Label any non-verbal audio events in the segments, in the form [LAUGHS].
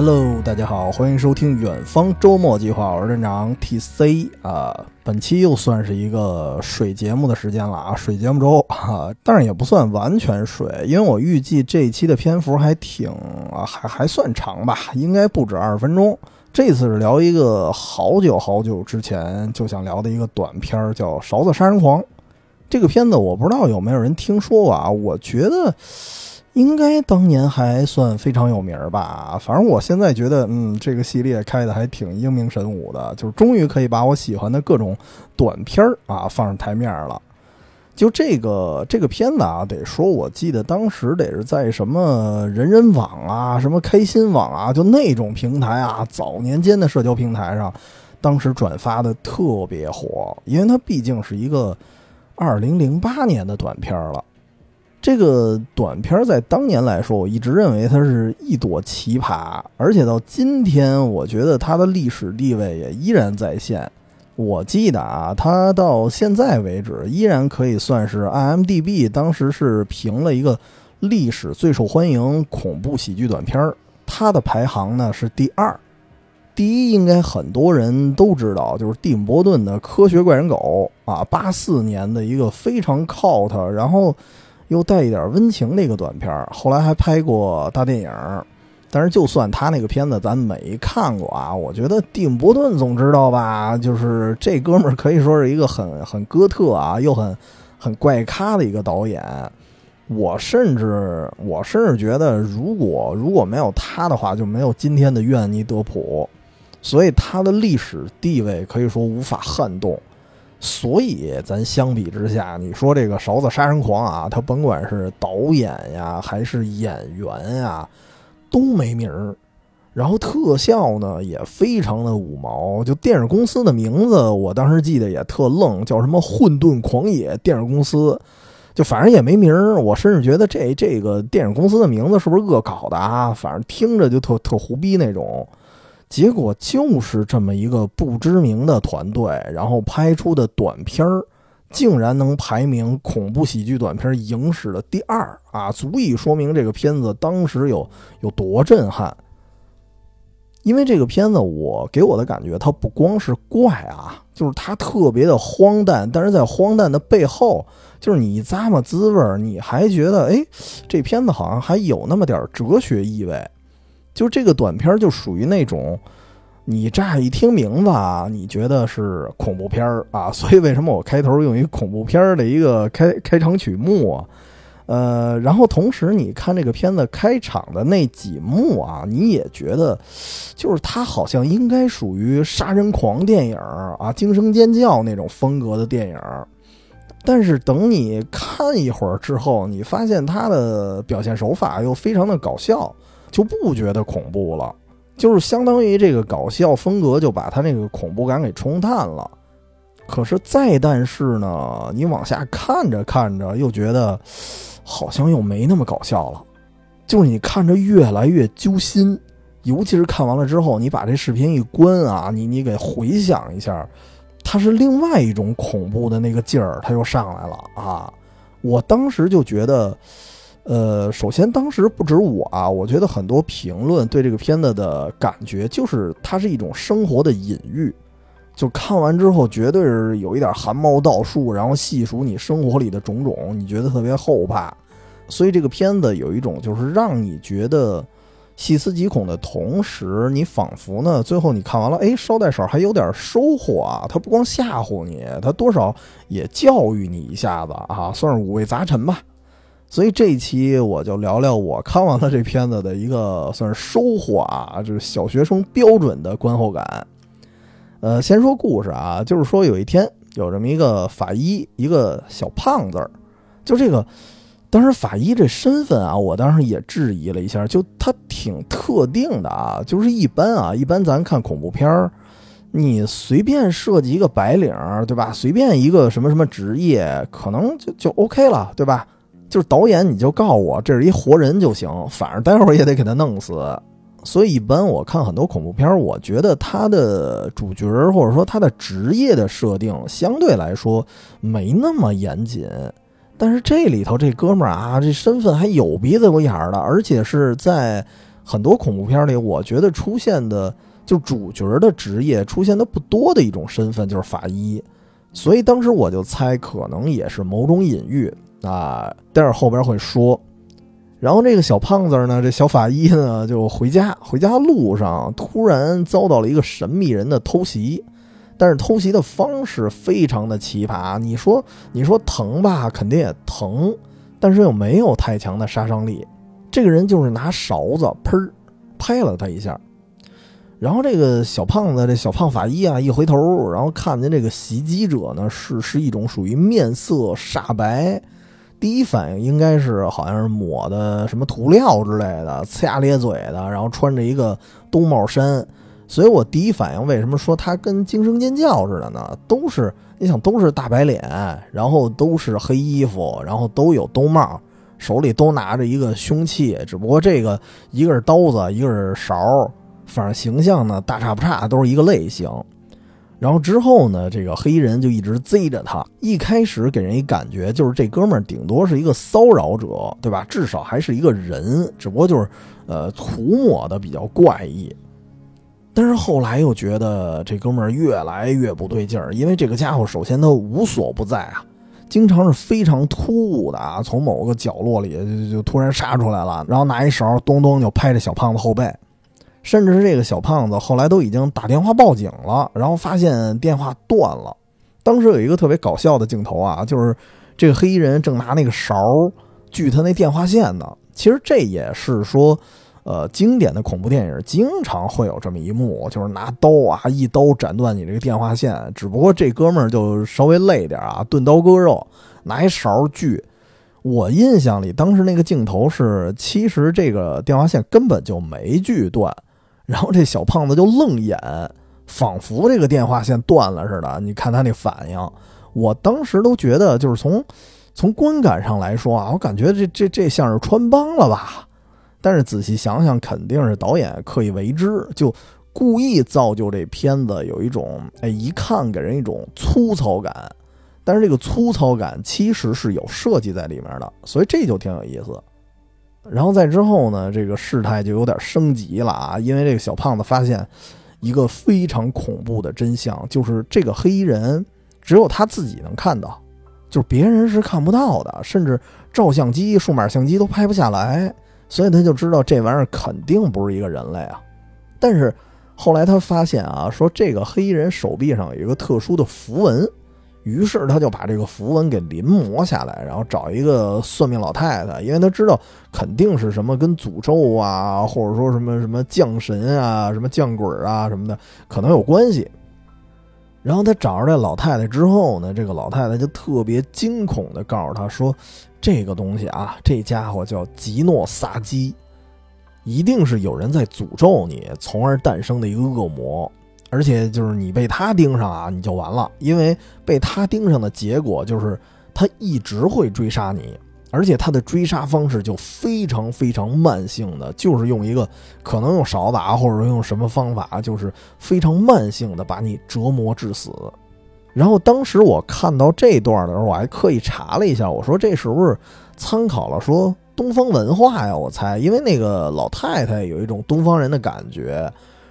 Hello，大家好，欢迎收听远方周末计划，我是站长 TC 啊。本期又算是一个水节目的时间了啊，水节目周啊，但是也不算完全水，因为我预计这一期的篇幅还挺啊，还还算长吧，应该不止二十分钟。这次是聊一个好久好久之前就想聊的一个短片，叫《勺子杀人狂》。这个片子我不知道有没有人听说过啊，我觉得。应该当年还算非常有名儿吧，反正我现在觉得，嗯，这个系列开的还挺英明神武的，就是终于可以把我喜欢的各种短片儿啊放上台面了。就这个这个片子啊，得说，我记得当时得是在什么人人网啊、什么开心网啊，就那种平台啊，早年间的社交平台上，当时转发的特别火，因为它毕竟是一个二零零八年的短片了。这个短片在当年来说，我一直认为它是一朵奇葩，而且到今天，我觉得它的历史地位也依然在线。我记得啊，它到现在为止依然可以算是 IMDB 当时是评了一个历史最受欢迎恐怖喜剧短片儿，它的排行呢是第二，第一应该很多人都知道，就是蒂姆·伯顿的《科学怪人狗》啊，八四年的一个非常 cult，然后。又带一点温情的一个短片后来还拍过大电影但是就算他那个片子咱没看过啊，我觉得蒂姆·伯顿总知道吧？就是这哥们儿可以说是一个很很哥特啊，又很很怪咖的一个导演。我甚至我甚至觉得，如果如果没有他的话，就没有今天的约翰尼·德普，所以他的历史地位可以说无法撼动。所以，咱相比之下，你说这个《勺子杀人狂》啊，他甭管是导演呀，还是演员呀，都没名儿。然后特效呢，也非常的五毛。就电影公司的名字，我当时记得也特愣，叫什么“混沌狂野电影公司”，就反正也没名儿。我甚至觉得这这个电影公司的名字是不是恶搞的啊？反正听着就特特胡逼那种。结果就是这么一个不知名的团队，然后拍出的短片儿，竟然能排名恐怖喜剧短片影史的第二啊！足以说明这个片子当时有有多震撼。因为这个片子，我给我的感觉，它不光是怪啊，就是它特别的荒诞，但是在荒诞的背后，就是你咂摸滋味儿你还觉得，哎，这片子好像还有那么点哲学意味。就这个短片就属于那种，你乍一听名字啊，你觉得是恐怖片儿啊，所以为什么我开头用一个恐怖片儿的一个开开场曲目啊？呃，然后同时你看这个片子开场的那几幕啊，你也觉得，就是它好像应该属于杀人狂电影啊，惊声尖叫那种风格的电影，但是等你看一会儿之后，你发现它的表现手法又非常的搞笑。就不觉得恐怖了，就是相当于这个搞笑风格就把他那个恐怖感给冲淡了。可是再但是呢，你往下看着看着又觉得好像又没那么搞笑了，就是你看着越来越揪心。尤其是看完了之后，你把这视频一关啊，你你给回想一下，它是另外一种恐怖的那个劲儿，它又上来了啊！我当时就觉得。呃，首先当时不止我啊，我觉得很多评论对这个片子的感觉就是它是一种生活的隐喻，就看完之后绝对是有一点汗毛倒竖，然后细数你生活里的种种，你觉得特别后怕。所以这个片子有一种就是让你觉得细思极恐的同时，你仿佛呢最后你看完了，哎，捎带手还有点收获啊。它不光吓唬你，它多少也教育你一下子啊，算是五味杂陈吧。所以这一期我就聊聊我看完了这片子的一个算是收获啊，就是小学生标准的观后感。呃，先说故事啊，就是说有一天有这么一个法医，一个小胖子儿，就这个当时法医这身份啊，我当时也质疑了一下，就他挺特定的啊，就是一般啊，一般咱看恐怖片儿，你随便设计一个白领，对吧？随便一个什么什么职业，可能就就 OK 了，对吧？就是导演，你就告诉我这是一活人就行，反正待会儿也得给他弄死。所以一般我看很多恐怖片，我觉得他的主角或者说他的职业的设定相对来说没那么严谨。但是这里头这哥们儿啊，这身份还有鼻子有眼儿的，而且是在很多恐怖片里，我觉得出现的就主角的职业出现的不多的一种身份就是法医，所以当时我就猜可能也是某种隐喻啊。待会儿后边会说。然后这个小胖子呢，这小法医呢就回家，回家路上突然遭到了一个神秘人的偷袭，但是偷袭的方式非常的奇葩。你说你说疼吧，肯定也疼，但是又没有太强的杀伤力。这个人就是拿勺子砰拍了他一下，然后这个小胖子这小胖法医啊一回头，然后看见这个袭击者呢是是一种属于面色煞白。第一反应应该是好像是抹的什么涂料之类的，呲牙咧嘴的，然后穿着一个兜帽衫，所以我第一反应为什么说他跟惊声尖叫似的呢？都是你想都是大白脸，然后都是黑衣服，然后都有兜帽，手里都拿着一个凶器，只不过这个一个是刀子，一个是勺，反正形象呢大差不差，都是一个类型。然后之后呢，这个黑衣人就一直追着他。一开始给人一感觉就是这哥们儿顶多是一个骚扰者，对吧？至少还是一个人，只不过就是，呃，涂抹的比较怪异。但是后来又觉得这哥们儿越来越不对劲儿，因为这个家伙首先他无所不在啊，经常是非常突兀的啊，从某个角落里就就突然杀出来了，然后拿一勺咚咚就拍着小胖子后背。甚至是这个小胖子后来都已经打电话报警了，然后发现电话断了。当时有一个特别搞笑的镜头啊，就是这个黑衣人正拿那个勺锯他那电话线呢。其实这也是说，呃，经典的恐怖电影经常会有这么一幕，就是拿刀啊一刀斩断你这个电话线。只不过这哥们儿就稍微累点啊，钝刀割肉，拿一勺锯。我印象里当时那个镜头是，其实这个电话线根本就没锯断。然后这小胖子就愣眼，仿佛这个电话线断了似的。你看他那反应，我当时都觉得，就是从从观感上来说啊，我感觉这这这像是穿帮了吧。但是仔细想想，肯定是导演刻意为之，就故意造就这片子有一种哎，一看给人一种粗糙感。但是这个粗糙感其实是有设计在里面的，所以这就挺有意思。然后再之后呢，这个事态就有点升级了啊！因为这个小胖子发现一个非常恐怖的真相，就是这个黑衣人只有他自己能看到，就是别人是看不到的，甚至照相机、数码相机都拍不下来。所以他就知道这玩意儿肯定不是一个人类啊！但是后来他发现啊，说这个黑衣人手臂上有一个特殊的符文。于是他就把这个符文给临摹下来，然后找一个算命老太太，因为他知道肯定是什么跟诅咒啊，或者说什么什么降神啊、什么降鬼啊什么的可能有关系。然后他找着这老太太之后呢，这个老太太就特别惊恐的告诉他说：“这个东西啊，这家伙叫吉诺萨基，一定是有人在诅咒你，从而诞生的一个恶魔。”而且就是你被他盯上啊，你就完了，因为被他盯上的结果就是他一直会追杀你，而且他的追杀方式就非常非常慢性的，就是用一个可能用勺子啊，或者用什么方法，就是非常慢性的把你折磨致死。然后当时我看到这段的时候，我还刻意查了一下，我说这是不是参考了说东方文化呀？我猜，因为那个老太太有一种东方人的感觉。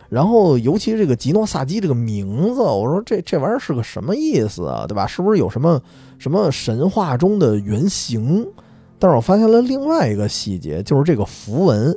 然后，尤其这个吉诺萨基这个名字，我说这这玩意儿是个什么意思啊？对吧？是不是有什么什么神话中的原型？但是我发现了另外一个细节，就是这个符文，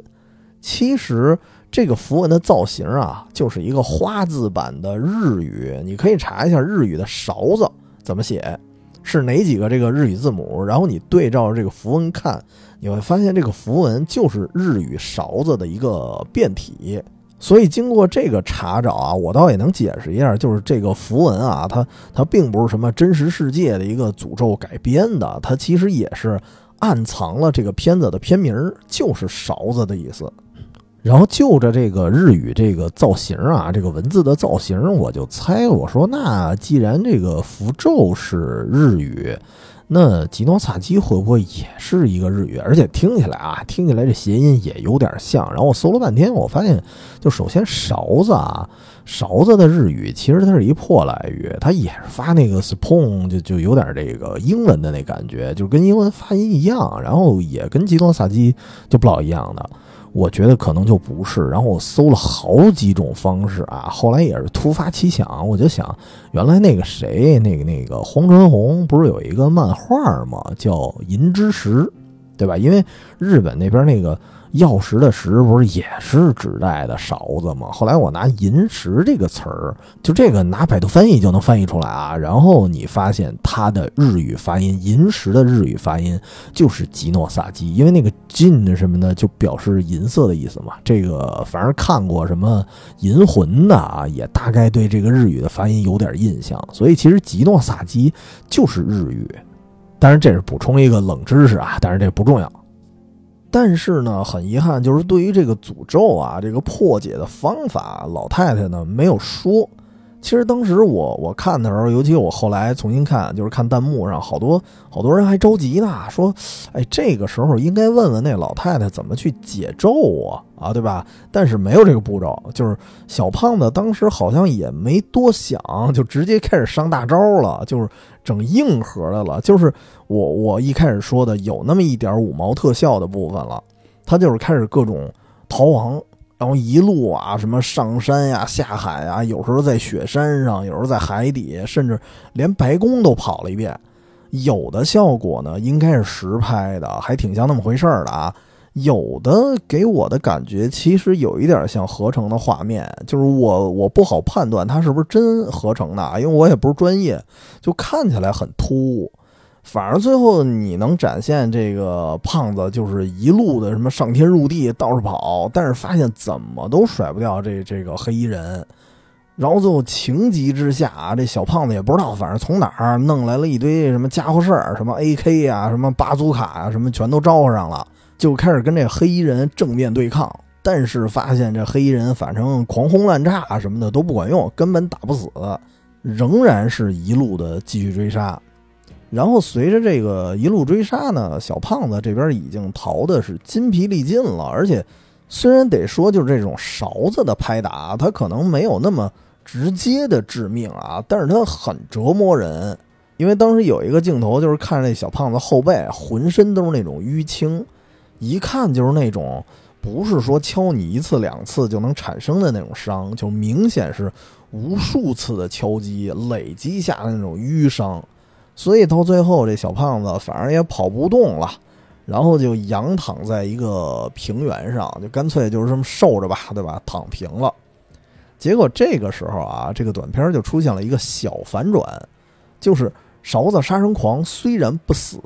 其实这个符文的造型啊，就是一个花字版的日语。你可以查一下日语的勺子怎么写，是哪几个这个日语字母，然后你对照这个符文看，你会发现这个符文就是日语勺子的一个变体。所以经过这个查找啊，我倒也能解释一下，就是这个符文啊，它它并不是什么真实世界的一个诅咒改编的，它其实也是暗藏了这个片子的片名儿就是勺子的意思。然后就着这个日语这个造型啊，这个文字的造型，我就猜我说，那既然这个符咒是日语。那吉诺萨基会不会也是一个日语？而且听起来啊，听起来这谐音也有点像。然后我搜了半天，我发现，就首先勺子啊，勺子的日语其实它是一破来语，它也是发那个 spoon，就就有点这个英文的那感觉，就跟英文发音一样。然后也跟吉诺萨基就不老一样的。我觉得可能就不是。然后我搜了好几种方式啊，后来也是突发奇想，我就想，原来那个谁，那个那个黄春红不是有一个漫画吗？叫《银之石》，对吧？因为日本那边那个。药石的石不是也是指代的勺子吗？后来我拿银石这个词儿，就这个拿百度翻译就能翻译出来啊。然后你发现它的日语发音，银石的日语发音就是吉诺萨基，因为那个金什么的就表示银色的意思嘛。这个反正看过什么银魂的啊，也大概对这个日语的发音有点印象。所以其实吉诺萨基就是日语，当然这是补充一个冷知识啊，但是这不重要。但是呢，很遗憾，就是对于这个诅咒啊，这个破解的方法，老太太呢没有说。其实当时我我看的时候，尤其我后来重新看，就是看弹幕上好多好多人还着急呢，说，哎，这个时候应该问问那老太太怎么去解咒啊，啊，对吧？但是没有这个步骤，就是小胖子当时好像也没多想，就直接开始上大招了，就是整硬核的了，就是我我一开始说的有那么一点五毛特效的部分了，他就是开始各种逃亡。然后一路啊，什么上山呀、下海啊，有时候在雪山上，有时候在海底，甚至连白宫都跑了一遍。有的效果呢，应该是实拍的，还挺像那么回事儿的啊。有的给我的感觉，其实有一点像合成的画面，就是我我不好判断它是不是真合成的啊，因为我也不是专业，就看起来很突兀。反而最后你能展现这个胖子就是一路的什么上天入地到处跑，但是发现怎么都甩不掉这这个黑衣人，然后最后情急之下啊，这小胖子也不知道，反正从哪儿弄来了一堆什么家伙事儿，什么 AK 啊，什么巴祖卡啊，什么全都招呼上了，就开始跟这黑衣人正面对抗。但是发现这黑衣人反正狂轰滥炸什么的都不管用，根本打不死，仍然是一路的继续追杀。然后随着这个一路追杀呢，小胖子这边已经逃的是筋疲力尽了。而且，虽然得说就是这种勺子的拍打，它可能没有那么直接的致命啊，但是它很折磨人。因为当时有一个镜头，就是看那小胖子后背浑身都是那种淤青，一看就是那种不是说敲你一次两次就能产生的那种伤，就明显是无数次的敲击累积下的那种淤伤。所以到最后，这小胖子反而也跑不动了，然后就仰躺在一个平原上，就干脆就是这么受着吧，对吧？躺平了。结果这个时候啊，这个短片就出现了一个小反转，就是勺子杀人狂虽然不死，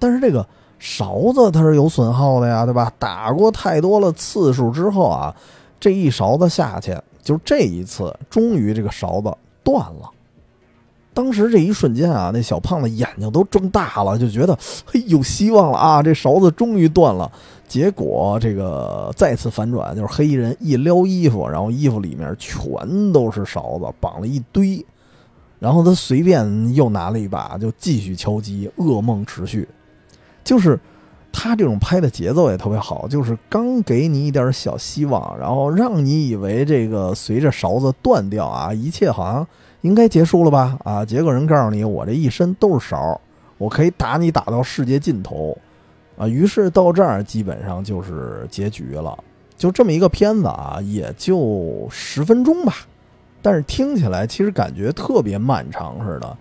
但是这个勺子它是有损耗的呀，对吧？打过太多了次数之后啊，这一勺子下去，就这一次，终于这个勺子断了。当时这一瞬间啊，那小胖子眼睛都睁大了，就觉得嘿有希望了啊！这勺子终于断了。结果这个再次反转，就是黑衣人一撩衣服，然后衣服里面全都是勺子，绑了一堆。然后他随便又拿了一把，就继续敲击，噩梦持续。就是他这种拍的节奏也特别好，就是刚给你一点小希望，然后让你以为这个随着勺子断掉啊，一切好像。应该结束了吧？啊，结果人告诉你，我这一身都是勺，我可以打你打到世界尽头，啊，于是到这儿基本上就是结局了。就这么一个片子啊，也就十分钟吧，但是听起来其实感觉特别漫长似的。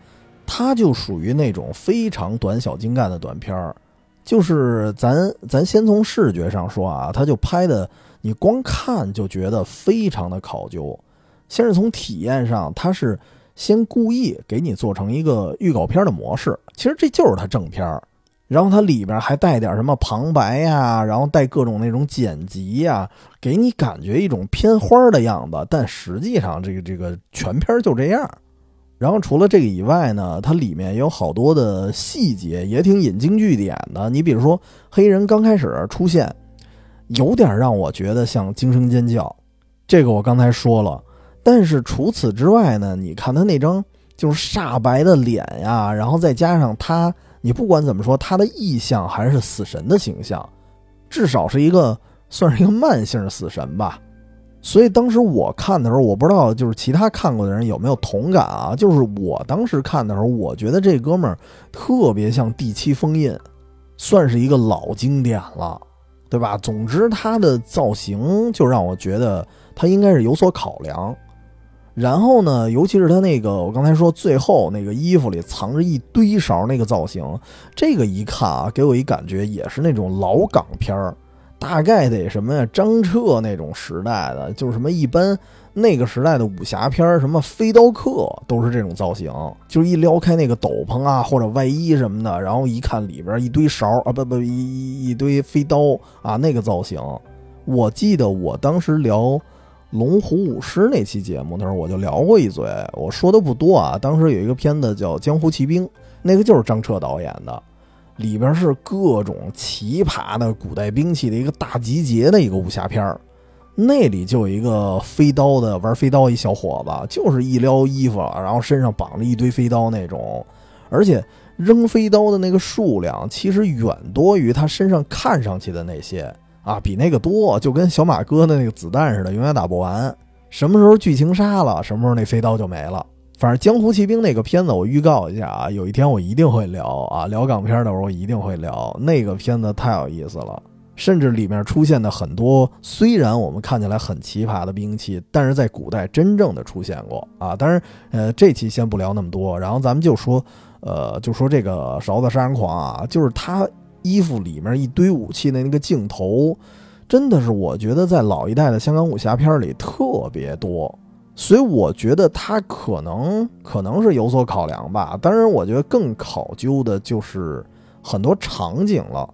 它就属于那种非常短小精干的短片儿，就是咱咱先从视觉上说啊，它就拍的你光看就觉得非常的考究。先是从体验上，它是先故意给你做成一个预告片的模式，其实这就是它正片儿。然后它里边还带点什么旁白呀，然后带各种那种剪辑呀，给你感觉一种片花的样子。但实际上，这个这个全片就这样。然后除了这个以外呢，它里面有好多的细节，也挺引经据典的。你比如说，黑人刚开始出现，有点让我觉得像惊声尖叫。这个我刚才说了。但是除此之外呢？你看他那张就是煞白的脸呀，然后再加上他，你不管怎么说，他的意象还是死神的形象，至少是一个算是一个慢性死神吧。所以当时我看的时候，我不知道就是其他看过的人有没有同感啊？就是我当时看的时候，我觉得这哥们儿特别像第七封印，算是一个老经典了。对吧？总之，他的造型就让我觉得他应该是有所考量。然后呢，尤其是他那个，我刚才说最后那个衣服里藏着一堆勺那个造型，这个一看啊，给我一感觉也是那种老港片儿，大概得什么呀？张彻那种时代的，就是什么一般那个时代的武侠片儿，什么飞刀客都是这种造型，就是一撩开那个斗篷啊或者外衣什么的，然后一看里边一堆勺啊，不不一一堆飞刀啊，那个造型，我记得我当时聊。龙虎舞狮那期节目，那时候我就聊过一嘴，我说的不多啊。当时有一个片子叫《江湖奇兵》，那个就是张彻导演的，里边是各种奇葩的古代兵器的一个大集结的一个武侠片儿。那里就有一个飞刀的玩飞刀一小伙子，就是一撩衣服，然后身上绑着一堆飞刀那种，而且扔飞刀的那个数量其实远多于他身上看上去的那些。啊，比那个多，就跟小马哥的那个子弹似的，永远打不完。什么时候剧情杀了，什么时候那飞刀就没了。反正《江湖奇兵》那个片子，我预告一下啊，有一天我一定会聊啊，聊港片的时候我一定会聊那个片子，太有意思了。甚至里面出现的很多，虽然我们看起来很奇葩的兵器，但是在古代真正的出现过啊。当然，呃，这期先不聊那么多，然后咱们就说，呃，就说这个勺子杀人狂啊，就是他。衣服里面一堆武器的那个镜头，真的是我觉得在老一代的香港武侠片里特别多，所以我觉得他可能可能是有所考量吧。当然，我觉得更考究的就是很多场景了。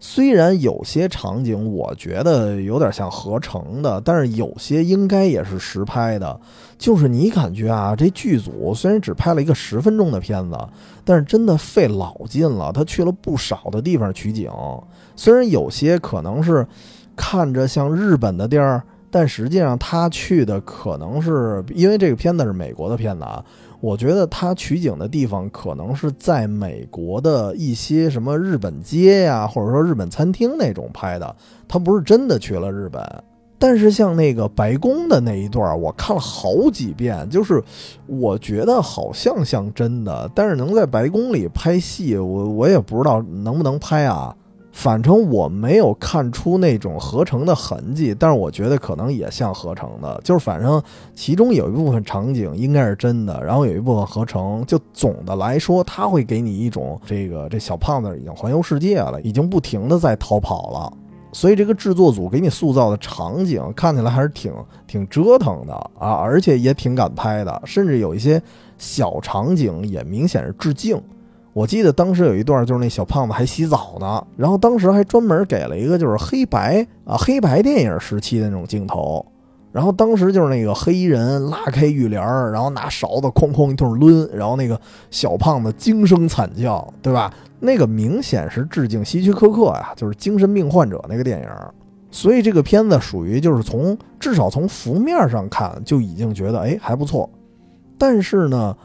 虽然有些场景我觉得有点像合成的，但是有些应该也是实拍的。就是你感觉啊，这剧组虽然只拍了一个十分钟的片子，但是真的费老劲了。他去了不少的地方取景，虽然有些可能是看着像日本的地儿，但实际上他去的可能是因为这个片子是美国的片子啊。我觉得他取景的地方可能是在美国的一些什么日本街呀，或者说日本餐厅那种拍的，他不是真的去了日本。但是像那个白宫的那一段，我看了好几遍，就是我觉得好像像真的，但是能在白宫里拍戏，我我也不知道能不能拍啊。反正我没有看出那种合成的痕迹，但是我觉得可能也像合成的，就是反正其中有一部分场景应该是真的，然后有一部分合成。就总的来说，它会给你一种这个这小胖子已经环游世界了，已经不停的在逃跑了。所以这个制作组给你塑造的场景看起来还是挺挺折腾的啊，而且也挺敢拍的，甚至有一些小场景也明显是致敬。我记得当时有一段，就是那小胖子还洗澡呢，然后当时还专门给了一个就是黑白啊黑白电影时期的那种镜头，然后当时就是那个黑衣人拉开浴帘然后拿勺子哐哐一通抡，然后那个小胖子惊声惨叫，对吧？那个明显是致敬希区柯克呀，就是精神病患者那个电影，所以这个片子属于就是从至少从浮面上看就已经觉得哎还不错，但是呢。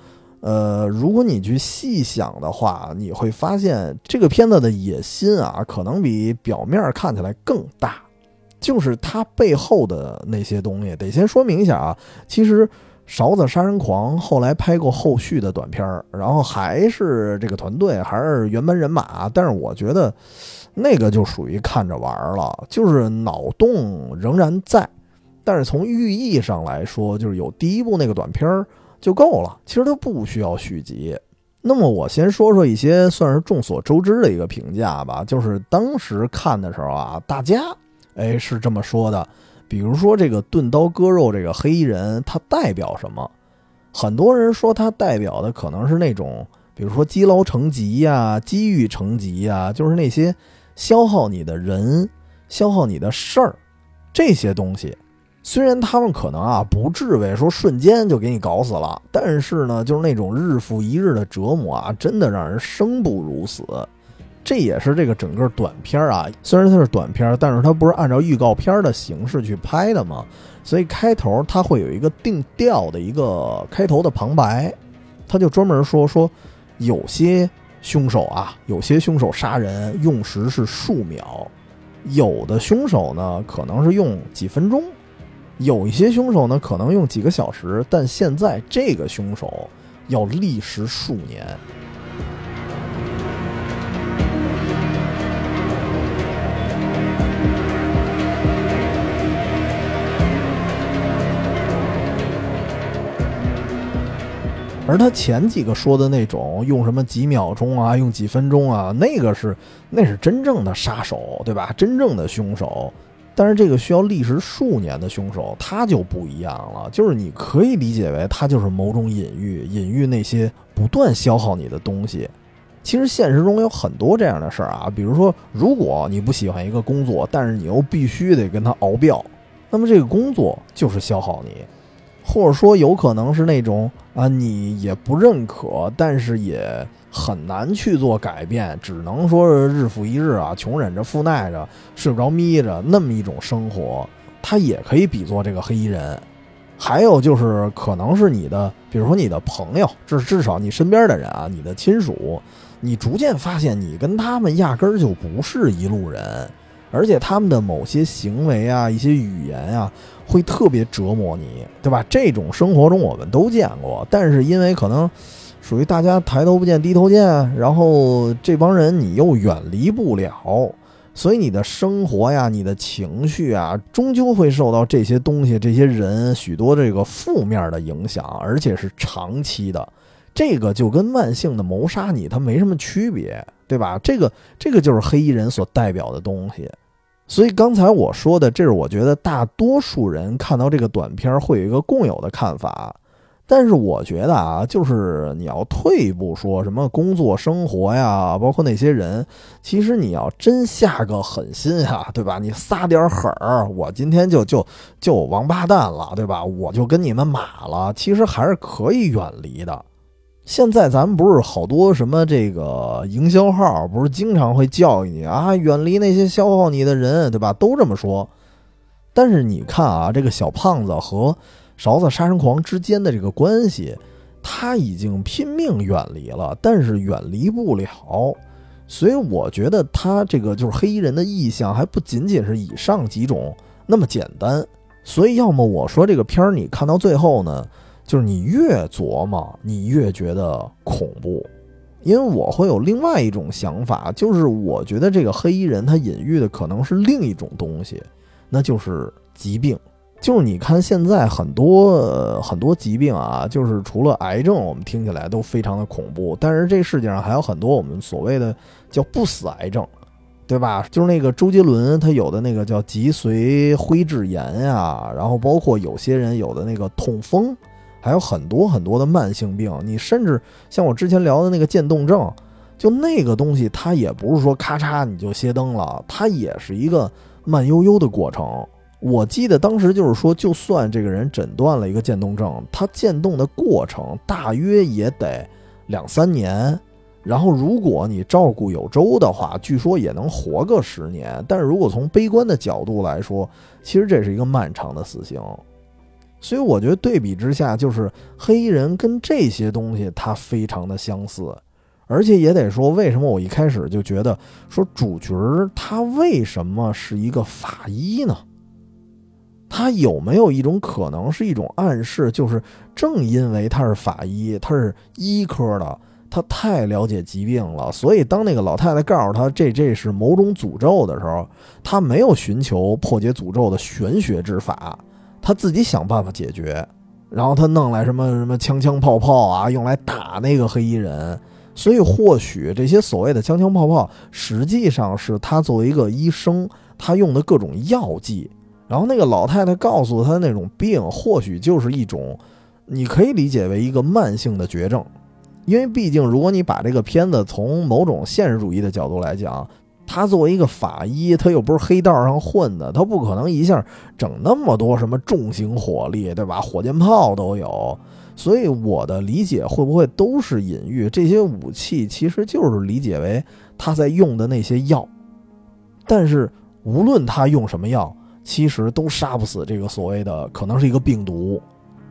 呃，如果你去细想的话，你会发现这个片子的野心啊，可能比表面看起来更大。就是它背后的那些东西，得先说明一下啊。其实《勺子杀人狂》后来拍过后续的短片然后还是这个团队，还是原班人马。但是我觉得那个就属于看着玩了，就是脑洞仍然在，但是从寓意上来说，就是有第一部那个短片儿。就够了，其实它不需要续集。那么我先说说一些算是众所周知的一个评价吧，就是当时看的时候啊，大家哎是这么说的，比如说这个钝刀割肉这个黑衣人，他代表什么？很多人说他代表的可能是那种，比如说积劳成疾呀、积郁成疾呀，就是那些消耗你的人、消耗你的事儿这些东西。虽然他们可能啊不至于说瞬间就给你搞死了，但是呢，就是那种日复一日的折磨啊，真的让人生不如死。这也是这个整个短片啊，虽然它是短片，但是它不是按照预告片的形式去拍的嘛，所以开头它会有一个定调的一个开头的旁白，他就专门说说有些凶手啊，有些凶手杀人用时是数秒，有的凶手呢可能是用几分钟。有一些凶手呢可能用几个小时但现在这个凶手要历时数年。而他前几个说的那种用什么几秒钟啊用几分钟啊那个是那是真正的杀手对吧？真正的凶手但是这个需要历时数年的凶手，他就不一样了。就是你可以理解为他就是某种隐喻，隐喻那些不断消耗你的东西。其实现实中有很多这样的事儿啊，比如说，如果你不喜欢一个工作，但是你又必须得跟他熬标，那么这个工作就是消耗你。或者说，有可能是那种啊，你也不认可，但是也很难去做改变，只能说是日复一日啊，穷忍着、富耐着、睡不着、眯着那么一种生活，它也可以比作这个黑衣人。还有就是，可能是你的，比如说你的朋友，至至少你身边的人啊，你的亲属，你逐渐发现你跟他们压根儿就不是一路人。而且他们的某些行为啊，一些语言啊，会特别折磨你，对吧？这种生活中我们都见过，但是因为可能属于大家抬头不见低头见，然后这帮人你又远离不了，所以你的生活呀，你的情绪啊，终究会受到这些东西、这些人许多这个负面的影响，而且是长期的。这个就跟慢性的谋杀你，它没什么区别。对吧？这个这个就是黑衣人所代表的东西，所以刚才我说的，这是我觉得大多数人看到这个短片会有一个共有的看法。但是我觉得啊，就是你要退一步说，什么工作生活呀，包括那些人，其实你要真下个狠心啊，对吧？你撒点狠儿，我今天就就就王八蛋了，对吧？我就跟你们马了，其实还是可以远离的。现在咱们不是好多什么这个营销号，不是经常会教育你啊，远离那些消耗你的人，对吧？都这么说。但是你看啊，这个小胖子和勺子杀人狂之间的这个关系，他已经拼命远离了，但是远离不了。所以我觉得他这个就是黑衣人的意象，还不仅仅是以上几种那么简单。所以要么我说这个片儿，你看到最后呢？就是你越琢磨，你越觉得恐怖，因为我会有另外一种想法，就是我觉得这个黑衣人他隐喻的可能是另一种东西，那就是疾病。就是你看现在很多很多疾病啊，就是除了癌症，我们听起来都非常的恐怖，但是这世界上还有很多我们所谓的叫不死癌症，对吧？就是那个周杰伦他有的那个叫脊髓灰质炎呀，然后包括有些人有的那个痛风。还有很多很多的慢性病，你甚至像我之前聊的那个渐冻症，就那个东西，它也不是说咔嚓你就歇灯了，它也是一个慢悠悠的过程。我记得当时就是说，就算这个人诊断了一个渐冻症，他渐冻的过程大约也得两三年，然后如果你照顾有周的话，据说也能活个十年。但是如果从悲观的角度来说，其实这是一个漫长的死刑。所以我觉得对比之下，就是黑衣人跟这些东西它非常的相似，而且也得说，为什么我一开始就觉得说主角他为什么是一个法医呢？他有没有一种可能是一种暗示，就是正因为他是法医，他是医科的，他太了解疾病了，所以当那个老太太告诉他这这是某种诅咒的时候，他没有寻求破解诅咒的玄学之法。他自己想办法解决，然后他弄来什么什么枪枪炮炮啊，用来打那个黑衣人。所以或许这些所谓的枪枪炮炮，实际上是他作为一个医生，他用的各种药剂。然后那个老太太告诉他那种病，或许就是一种，你可以理解为一个慢性的绝症。因为毕竟，如果你把这个片子从某种现实主义的角度来讲。他作为一个法医，他又不是黑道上混的，他不可能一下整那么多什么重型火力，对吧？火箭炮都有，所以我的理解会不会都是隐喻？这些武器其实就是理解为他在用的那些药，但是无论他用什么药，其实都杀不死这个所谓的可能是一个病毒。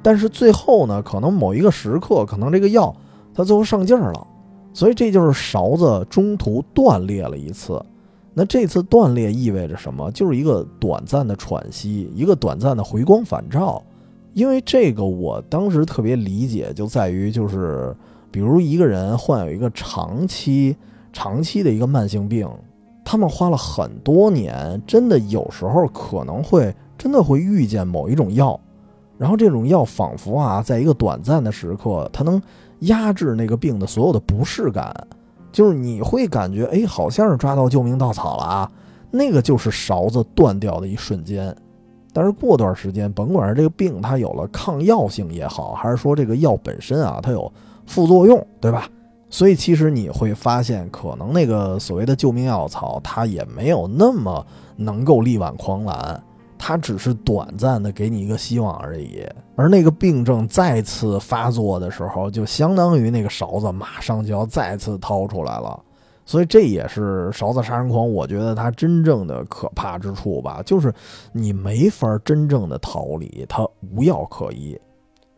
但是最后呢，可能某一个时刻，可能这个药它最后上劲儿了。所以这就是勺子中途断裂了一次，那这次断裂意味着什么？就是一个短暂的喘息，一个短暂的回光返照。因为这个，我当时特别理解，就在于就是，比如一个人患有一个长期、长期的一个慢性病，他们花了很多年，真的有时候可能会真的会遇见某一种药，然后这种药仿佛啊，在一个短暂的时刻，它能。压制那个病的所有的不适感，就是你会感觉，哎，好像是抓到救命稻草了啊，那个就是勺子断掉的一瞬间。但是过段时间，甭管是这个病它有了抗药性也好，还是说这个药本身啊它有副作用，对吧？所以其实你会发现，可能那个所谓的救命药草，它也没有那么能够力挽狂澜。它只是短暂的给你一个希望而已，而那个病症再次发作的时候，就相当于那个勺子马上就要再次掏出来了。所以这也是勺子杀人狂，我觉得它真正的可怕之处吧，就是你没法真正的逃离，它无药可医。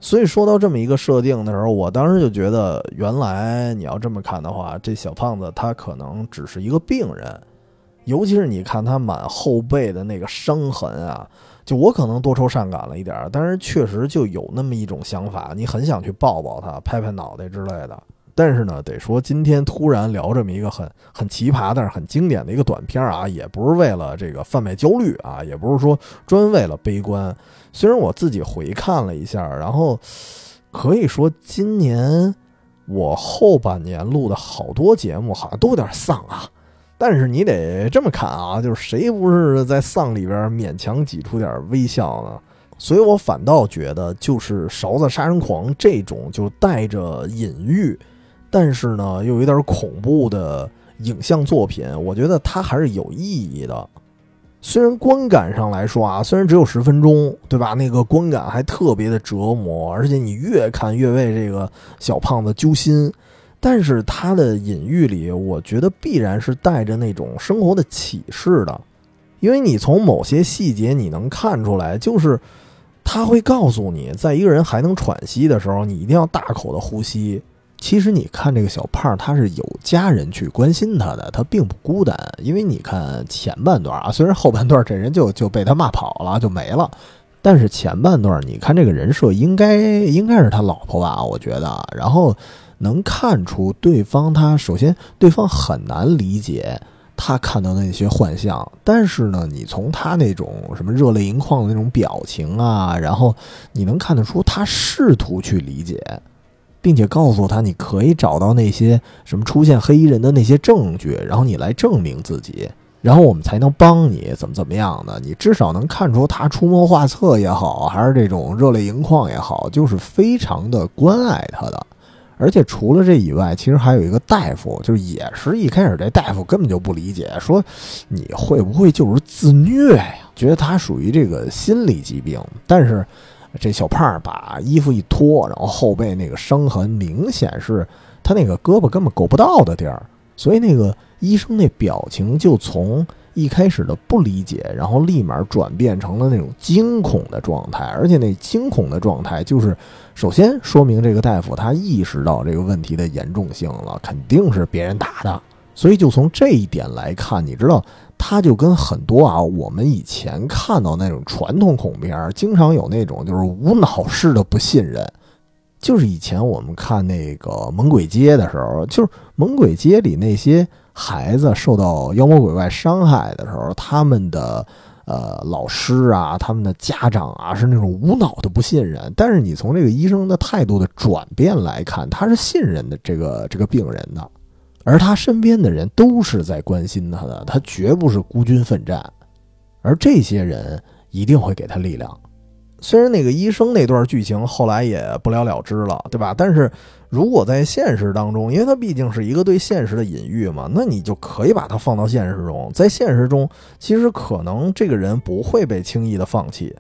所以说到这么一个设定的时候，我当时就觉得，原来你要这么看的话，这小胖子他可能只是一个病人。尤其是你看他满后背的那个伤痕啊，就我可能多愁善感了一点，但是确实就有那么一种想法，你很想去抱抱他、拍拍脑袋之类的。但是呢，得说今天突然聊这么一个很很奇葩，但是很经典的一个短片啊，也不是为了这个贩卖焦虑啊，也不是说专为了悲观。虽然我自己回看了一下，然后可以说今年我后半年录的好多节目好像都有点丧啊。但是你得这么看啊，就是谁不是在丧里边勉强挤出点微笑呢？所以我反倒觉得，就是勺子杀人狂这种就带着隐喻，但是呢又有点恐怖的影像作品，我觉得它还是有意义的。虽然观感上来说啊，虽然只有十分钟，对吧？那个观感还特别的折磨，而且你越看越为这个小胖子揪心。但是他的隐喻里，我觉得必然是带着那种生活的启示的，因为你从某些细节你能看出来，就是他会告诉你，在一个人还能喘息的时候，你一定要大口的呼吸。其实你看这个小胖，他是有家人去关心他的，他并不孤单。因为你看前半段啊，虽然后半段这人就 [LAUGHS] 就被他骂跑了，就没了，但是前半段你看这个人设应该应该是他老婆吧，我觉得，然后。能看出对方，他首先对方很难理解他看到的那些幻象，但是呢，你从他那种什么热泪盈眶的那种表情啊，然后你能看得出他试图去理解，并且告诉他你可以找到那些什么出现黑衣人的那些证据，然后你来证明自己，然后我们才能帮你怎么怎么样的。你至少能看出他出谋划策也好，还是这种热泪盈眶也好，就是非常的关爱他的。而且除了这以外，其实还有一个大夫，就是也是一开始这大夫根本就不理解，说你会不会就是自虐呀？觉得他属于这个心理疾病。但是这小胖把衣服一脱，然后后背那个伤痕明显是他那个胳膊根本够不到的地儿，所以那个医生那表情就从一开始的不理解，然后立马转变成了那种惊恐的状态，而且那惊恐的状态就是。首先说明这个大夫他意识到这个问题的严重性了，肯定是别人打的。所以就从这一点来看，你知道，他就跟很多啊我们以前看到那种传统恐怖片，经常有那种就是无脑式的不信任。就是以前我们看那个《猛鬼街》的时候，就是《猛鬼街》里那些孩子受到妖魔鬼怪伤害的时候，他们的。呃，老师啊，他们的家长啊，是那种无脑的不信任。但是你从这个医生的态度的转变来看，他是信任的这个这个病人的，而他身边的人都是在关心他的，他绝不是孤军奋战，而这些人一定会给他力量。虽然那个医生那段剧情后来也不了了之了，对吧？但是。如果在现实当中，因为它毕竟是一个对现实的隐喻嘛，那你就可以把它放到现实中。在现实中，其实可能这个人不会被轻易的放弃，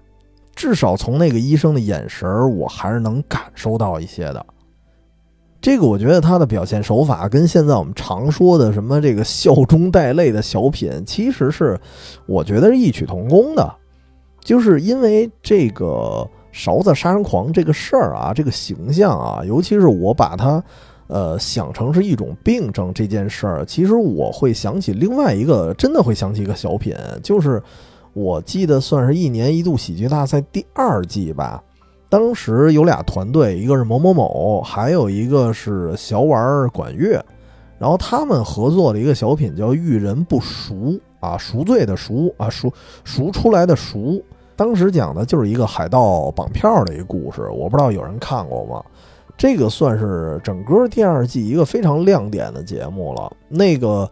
至少从那个医生的眼神我还是能感受到一些的。这个我觉得他的表现手法跟现在我们常说的什么这个笑中带泪的小品，其实是我觉得是异曲同工的，就是因为这个。勺子杀人狂这个事儿啊，这个形象啊，尤其是我把它，呃，想成是一种病症这件事儿，其实我会想起另外一个，真的会想起一个小品，就是我记得算是一年一度喜剧大赛第二季吧，当时有俩团队，一个是某某某，还有一个是小碗管乐，然后他们合作的一个小品叫《遇人不熟》啊，赎罪的赎啊，赎赎出来的赎。当时讲的就是一个海盗绑票的一个故事，我不知道有人看过吗？这个算是整个第二季一个非常亮点的节目了。那个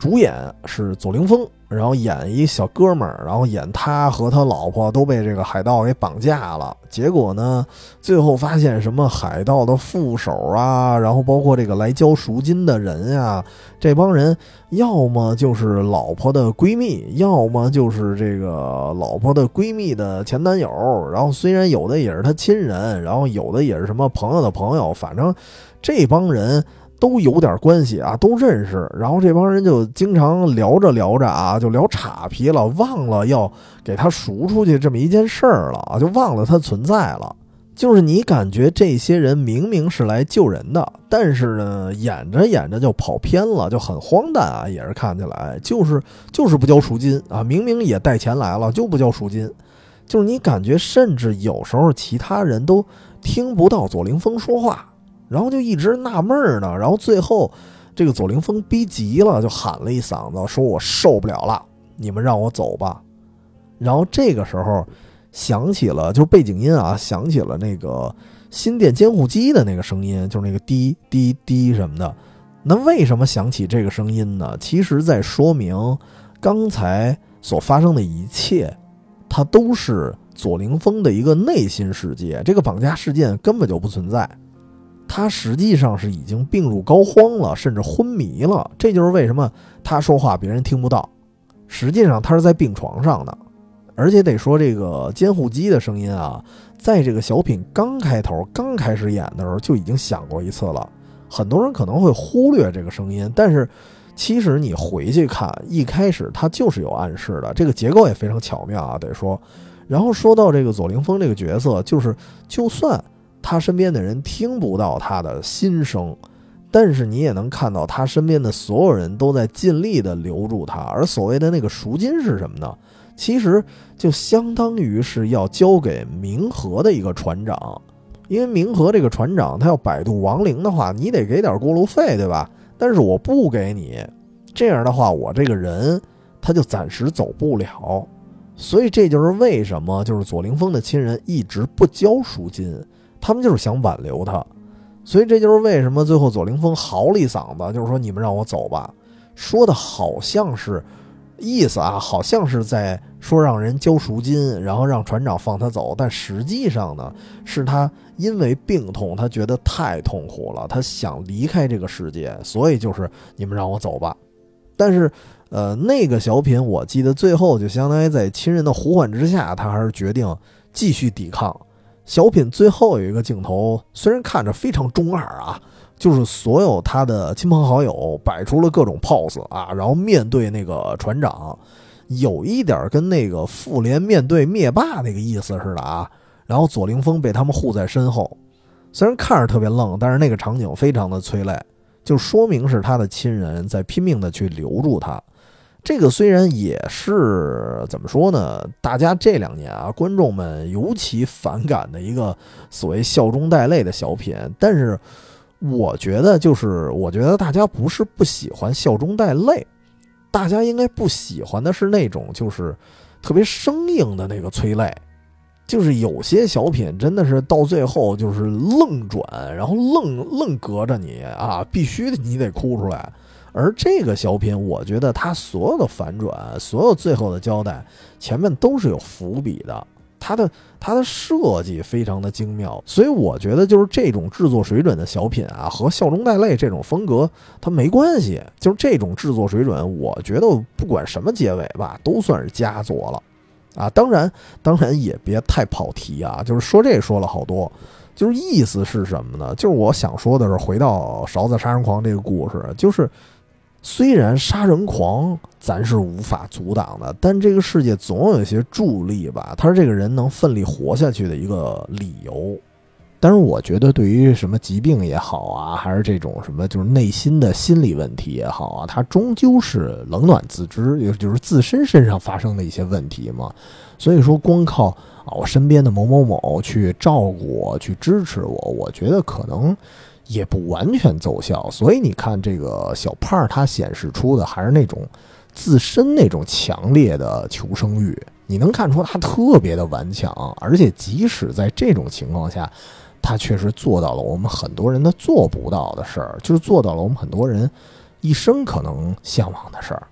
主演是左凌峰。然后演一小哥们儿，然后演他和他老婆都被这个海盗给绑架了。结果呢，最后发现什么海盗的副手啊，然后包括这个来交赎金的人呀，这帮人要么就是老婆的闺蜜，要么就是这个老婆的闺蜜的前男友。然后虽然有的也是他亲人，然后有的也是什么朋友的朋友，反正这帮人。都有点关系啊，都认识。然后这帮人就经常聊着聊着啊，就聊岔皮了，忘了要给他赎出去这么一件事儿了啊，就忘了他存在了。就是你感觉这些人明明是来救人的，但是呢，演着演着就跑偏了，就很荒诞啊，也是看起来就是就是不交赎金啊，明明也带钱来了，就不交赎金。就是你感觉，甚至有时候其他人都听不到左凌峰说话。然后就一直纳闷呢，然后最后，这个左凌峰逼急了，就喊了一嗓子，说我受不了了，你们让我走吧。然后这个时候，响起了就是背景音啊，响起了那个心电监护机的那个声音，就是那个滴滴滴什么的。那为什么响起这个声音呢？其实在说明刚才所发生的一切，它都是左凌峰的一个内心世界，这个绑架事件根本就不存在。他实际上是已经病入膏肓了，甚至昏迷了。这就是为什么他说话别人听不到。实际上他是在病床上的，而且得说这个监护机的声音啊，在这个小品刚开头、刚开始演的时候就已经响过一次了。很多人可能会忽略这个声音，但是其实你回去看，一开始它就是有暗示的。这个结构也非常巧妙啊，得说。然后说到这个左凌峰这个角色，就是就算。他身边的人听不到他的心声，但是你也能看到他身边的所有人都在尽力的留住他。而所谓的那个赎金是什么呢？其实就相当于是要交给冥河的一个船长，因为冥河这个船长他要摆渡亡灵的话，你得给点过路费，对吧？但是我不给你，这样的话我这个人他就暂时走不了。所以这就是为什么就是左凌峰的亲人一直不交赎金。他们就是想挽留他，所以这就是为什么最后左凌峰嚎了一嗓子，就是说你们让我走吧，说的好像是意思啊，好像是在说让人交赎金，然后让船长放他走，但实际上呢，是他因为病痛，他觉得太痛苦了，他想离开这个世界，所以就是你们让我走吧。但是，呃，那个小品我记得最后就相当于在亲人的呼唤之下，他还是决定继续抵抗。小品最后有一个镜头，虽然看着非常中二啊，就是所有他的亲朋好友摆出了各种 pose 啊，然后面对那个船长，有一点跟那个复联面对灭霸那个意思似的啊。然后左凌峰被他们护在身后，虽然看着特别愣，但是那个场景非常的催泪，就说明是他的亲人在拼命的去留住他。这个虽然也是怎么说呢？大家这两年啊，观众们尤其反感的一个所谓笑中带泪的小品，但是我觉得，就是我觉得大家不是不喜欢笑中带泪，大家应该不喜欢的是那种就是特别生硬的那个催泪，就是有些小品真的是到最后就是愣转，然后愣愣隔着你啊，必须你得哭出来。而这个小品，我觉得它所有的反转，所有最后的交代，前面都是有伏笔的。它的它的设计非常的精妙，所以我觉得就是这种制作水准的小品啊，和笑中带泪这种风格它没关系。就是这种制作水准，我觉得不管什么结尾吧，都算是佳作了。啊，当然当然也别太跑题啊，就是说这说了好多，就是意思是什么呢？就是我想说的是，回到勺子杀人狂这个故事，就是。虽然杀人狂咱是无法阻挡的，但这个世界总有一些助力吧，他是这个人能奋力活下去的一个理由。但是我觉得，对于什么疾病也好啊，还是这种什么就是内心的心理问题也好啊，他终究是冷暖自知，也就是自身身上发生的一些问题嘛。所以说，光靠啊我身边的某某某去照顾我、去支持我，我觉得可能。也不完全奏效，所以你看这个小胖，他显示出的还是那种自身那种强烈的求生欲。你能看出他特别的顽强，而且即使在这种情况下，他确实做到了我们很多人的做不到的事儿，就是做到了我们很多人一生可能向往的事儿。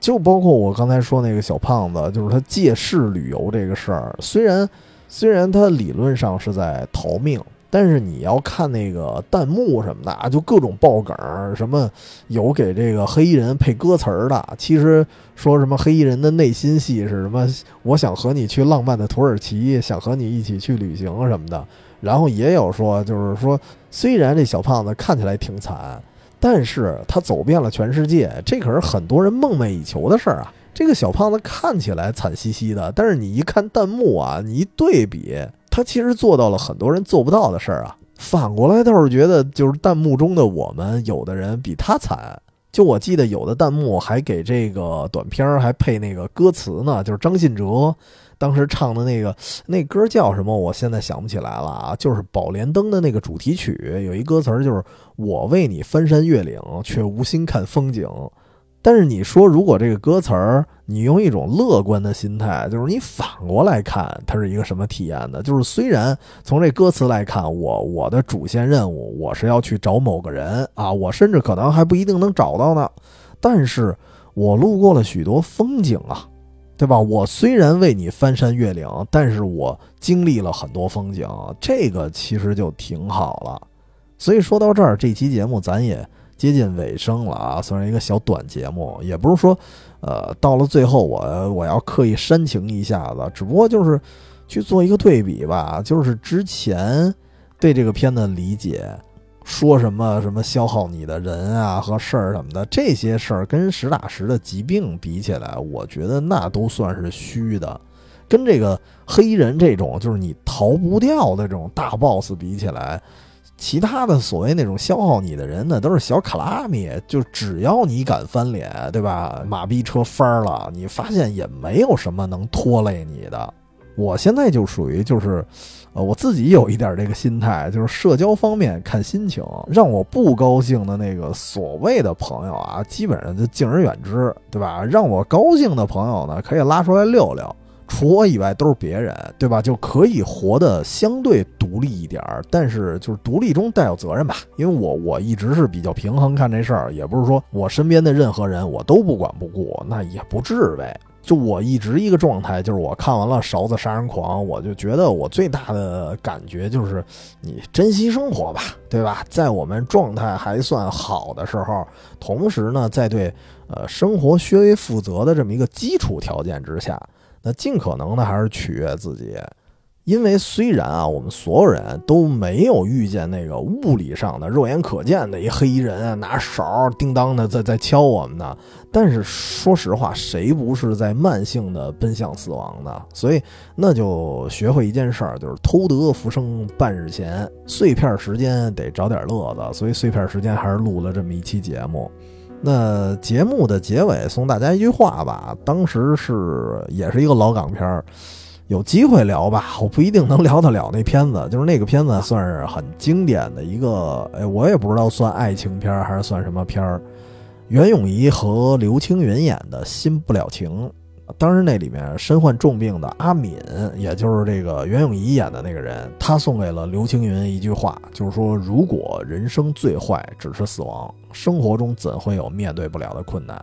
就包括我刚才说那个小胖子，就是他借势旅游这个事儿，虽然虽然他理论上是在逃命。但是你要看那个弹幕什么的啊，就各种爆梗儿，什么有给这个黑衣人配歌词儿的，其实说什么黑衣人的内心戏是什么？我想和你去浪漫的土耳其，想和你一起去旅行什么的。然后也有说，就是说，虽然这小胖子看起来挺惨，但是他走遍了全世界，这可是很多人梦寐以求的事儿啊。这个小胖子看起来惨兮兮的，但是你一看弹幕啊，你一对比。他其实做到了很多人做不到的事儿啊！反过来倒是觉得，就是弹幕中的我们，有的人比他惨。就我记得有的弹幕还给这个短片儿还配那个歌词呢，就是张信哲当时唱的那个 [SNIFFS] 那歌叫什么？我现在想不起来了啊！就是《宝莲灯》的那个主题曲，有一歌词就是“我为你翻山越岭，却无心看风景”。但是你说，如果这个歌词儿，你用一种乐观的心态，就是你反过来看，它是一个什么体验呢？就是虽然从这歌词来看，我我的主线任务我是要去找某个人啊，我甚至可能还不一定能找到呢，但是我路过了许多风景啊，对吧？我虽然为你翻山越岭，但是我经历了很多风景，这个其实就挺好了。所以说到这儿，这期节目咱也。接近尾声了啊，算是一个小短节目，也不是说，呃，到了最后我我要刻意煽情一下子，只不过就是去做一个对比吧，就是之前对这个片的理解，说什么什么消耗你的人啊和事儿什么的，这些事儿跟实打实的疾病比起来，我觉得那都算是虚的，跟这个黑衣人这种就是你逃不掉的这种大 boss 比起来。其他的所谓那种消耗你的人呢，都是小卡拉米，就只要你敢翻脸，对吧？马逼车翻了，你发现也没有什么能拖累你的。我现在就属于就是，呃，我自己有一点这个心态，就是社交方面看心情，让我不高兴的那个所谓的朋友啊，基本上就敬而远之，对吧？让我高兴的朋友呢，可以拉出来溜溜。除我以外都是别人，对吧？就可以活得相对独立一点儿，但是就是独立中带有责任吧。因为我我一直是比较平衡看这事儿，也不是说我身边的任何人我都不管不顾，那也不至呗。就我一直一个状态，就是我看完了《勺子杀人狂》，我就觉得我最大的感觉就是，你珍惜生活吧，对吧？在我们状态还算好的时候，同时呢，在对呃生活稍微负责的这么一个基础条件之下。那尽可能的还是取悦自己，因为虽然啊，我们所有人都没有遇见那个物理上的、肉眼可见的一黑衣人啊，拿勺叮当的在在敲我们呢，但是说实话，谁不是在慢性的奔向死亡的？所以那就学会一件事儿，就是偷得浮生半日闲，碎片时间得找点乐子。所以碎片时间还是录了这么一期节目。那节目的结尾送大家一句话吧，当时是也是一个老港片儿，有机会聊吧，我不一定能聊得了那片子，就是那个片子算是很经典的一个，哎，我也不知道算爱情片还是算什么片儿，袁咏仪和刘青云演的《新不了情》。当时那里面身患重病的阿敏，也就是这个袁咏仪演的那个人，他送给了刘青云一句话，就是说：如果人生最坏只是死亡，生活中怎会有面对不了的困难？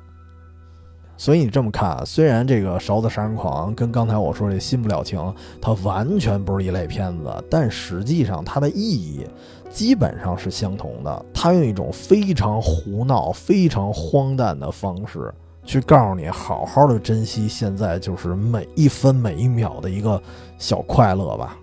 所以你这么看，虽然这个《勺子杀人狂》跟刚才我说这《新不了情》，它完全不是一类片子，但实际上它的意义基本上是相同的。它用一种非常胡闹、非常荒诞的方式。去告诉你，好好的珍惜现在，就是每一分每一秒的一个小快乐吧。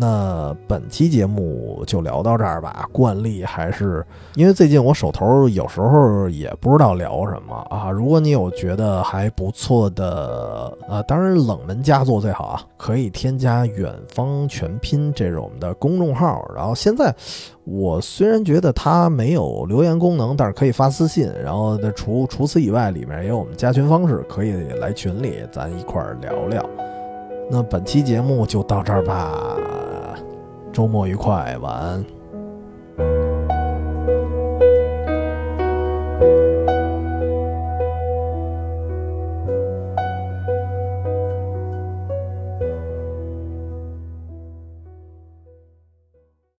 那本期节目就聊到这儿吧。惯例还是因为最近我手头有时候也不知道聊什么啊。如果你有觉得还不错的，呃，当然冷门佳作最好啊，可以添加“远方全拼”这是我们的公众号。然后现在我虽然觉得它没有留言功能，但是可以发私信。然后除除此以外，里面也有我们加群方式，可以来群里咱一块儿聊聊。那本期节目就到这儿吧。周末愉快晚安。